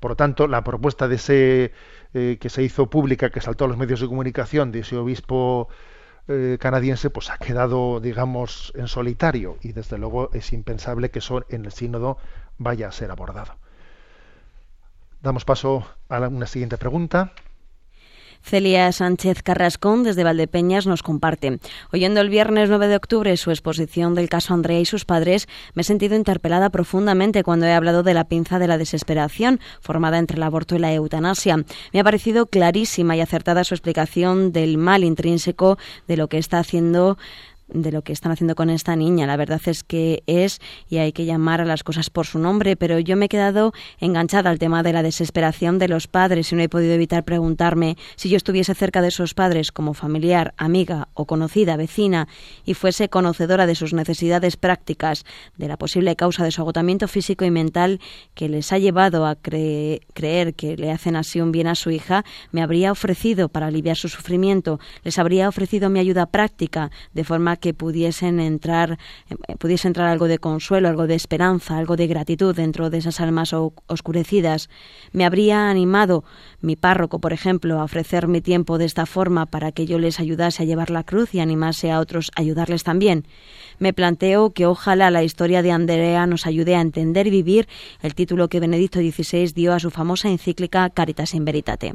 por lo tanto, la propuesta de ese eh, que se hizo pública, que saltó a los medios de comunicación de ese obispo eh, canadiense, pues ha quedado, digamos, en solitario y desde luego es impensable que eso en el sínodo vaya a ser abordado. Damos paso a una siguiente pregunta. Celia Sánchez Carrascón desde Valdepeñas nos comparte. Oyendo el viernes 9 de octubre su exposición del caso Andrea y sus padres, me he sentido interpelada profundamente cuando he hablado de la pinza de la desesperación formada entre el aborto y la eutanasia. Me ha parecido clarísima y acertada su explicación del mal intrínseco de lo que está haciendo de lo que están haciendo con esta niña. La verdad es que es, y hay que llamar a las cosas por su nombre, pero yo me he quedado enganchada al tema de la desesperación de los padres y no he podido evitar preguntarme si yo estuviese cerca de esos padres como familiar, amiga o conocida, vecina, y fuese conocedora de sus necesidades prácticas, de la posible causa de su agotamiento físico y mental que les ha llevado a creer que le hacen así un bien a su hija, me habría ofrecido para aliviar su sufrimiento, les habría ofrecido mi ayuda práctica, de forma que pudiesen entrar, eh, pudiese entrar algo de consuelo, algo de esperanza, algo de gratitud dentro de esas almas oscurecidas. Me habría animado mi párroco, por ejemplo, a ofrecer mi tiempo de esta forma para que yo les ayudase a llevar la cruz y animase a otros a ayudarles también. Me planteo que ojalá la historia de Andrea nos ayude a entender y vivir el título que Benedicto XVI dio a su famosa encíclica Caritas in Veritate.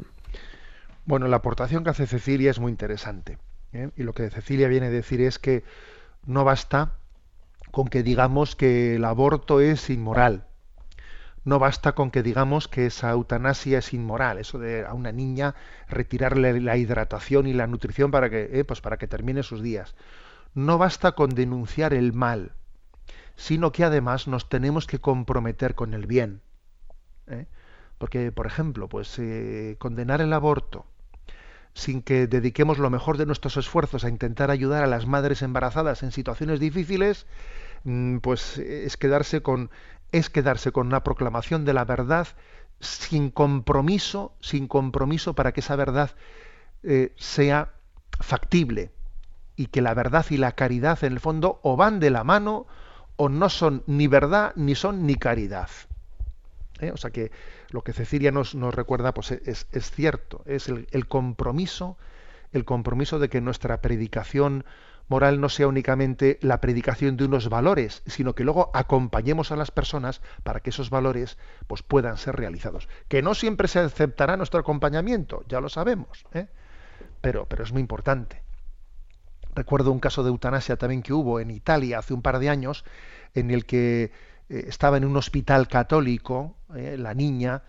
Bueno, la aportación que hace Cecilia es muy interesante. ¿Eh? Y lo que Cecilia viene a decir es que no basta con que digamos que el aborto es inmoral. No basta con que digamos que esa eutanasia es inmoral, eso de a una niña retirarle la hidratación y la nutrición para que, eh, pues para que termine sus días. No basta con denunciar el mal, sino que además nos tenemos que comprometer con el bien. ¿eh? Porque, por ejemplo, pues condenar el aborto, sin que dediquemos lo mejor de nuestros esfuerzos a intentar ayudar a las madres embarazadas en situaciones difíciles, mm, pues es quedarse con es quedarse con una proclamación de la verdad sin compromiso, sin compromiso para que esa verdad eh, sea factible y que la verdad y la caridad en el fondo o van de la mano o no son ni verdad ni son ni caridad. ¿Eh? O sea que lo que Cecilia nos, nos recuerda pues es, cierto, es el, el, compromiso, el compromiso de que nuestra predicación moral no sea únicamente la predicación de unos valores, sino que luego acompañemos a las personas para que esos valores pues puedan ser realizados. Que no siempre se aceptará nuestro acompañamiento, ya lo sabemos, ¿eh? pero, pero es muy importante. Recuerdo un caso de eutanasia también que hubo en Italia hace un par de años, en el que eh, estaba en un hospital católico, eh, la niña,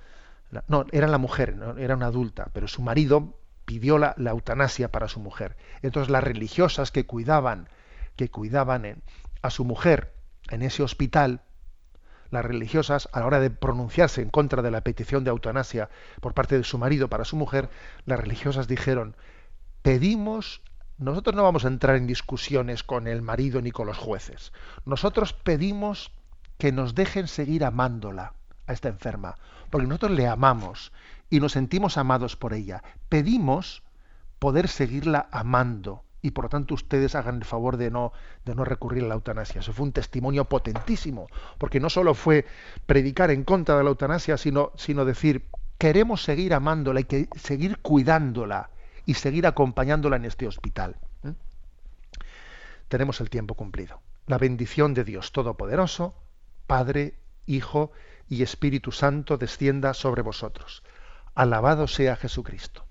no, era la mujer, era una adulta, pero su marido pidió la, eutanasia para su mujer. Entonces las religiosas que cuidaban, que cuidaban a su mujer, en ese hospital, las religiosas, a la hora de pronunciarse en contra de la petición de eutanasia por parte de su marido para su mujer, las religiosas dijeron, pedimos, nosotros no vamos a entrar en discusiones con el marido ni con los jueces, nosotros pedimos que nos dejen seguir amándola a esta enferma, porque nosotros le amamos y nos sentimos amados por ella. Pedimos poder seguirla amando y por lo tanto ustedes hagan el favor de no, de no recurrir a la eutanasia. Eso fue un testimonio potentísimo, porque no solo fue predicar en contra de la eutanasia, sino, sino decir, queremos seguir amándola y que, seguir cuidándola y seguir acompañándola en este hospital. ¿eh? Tenemos el tiempo cumplido. La bendición de Dios Todopoderoso, Padre, Hijo y Espíritu Santo descienda sobre vosotros. Alabado sea Jesucristo.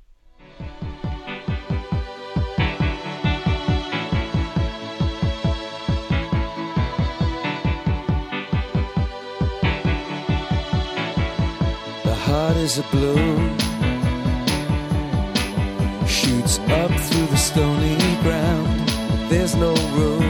The heart is a balloon, shoots up through the stony ground. There's no room,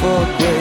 For forget.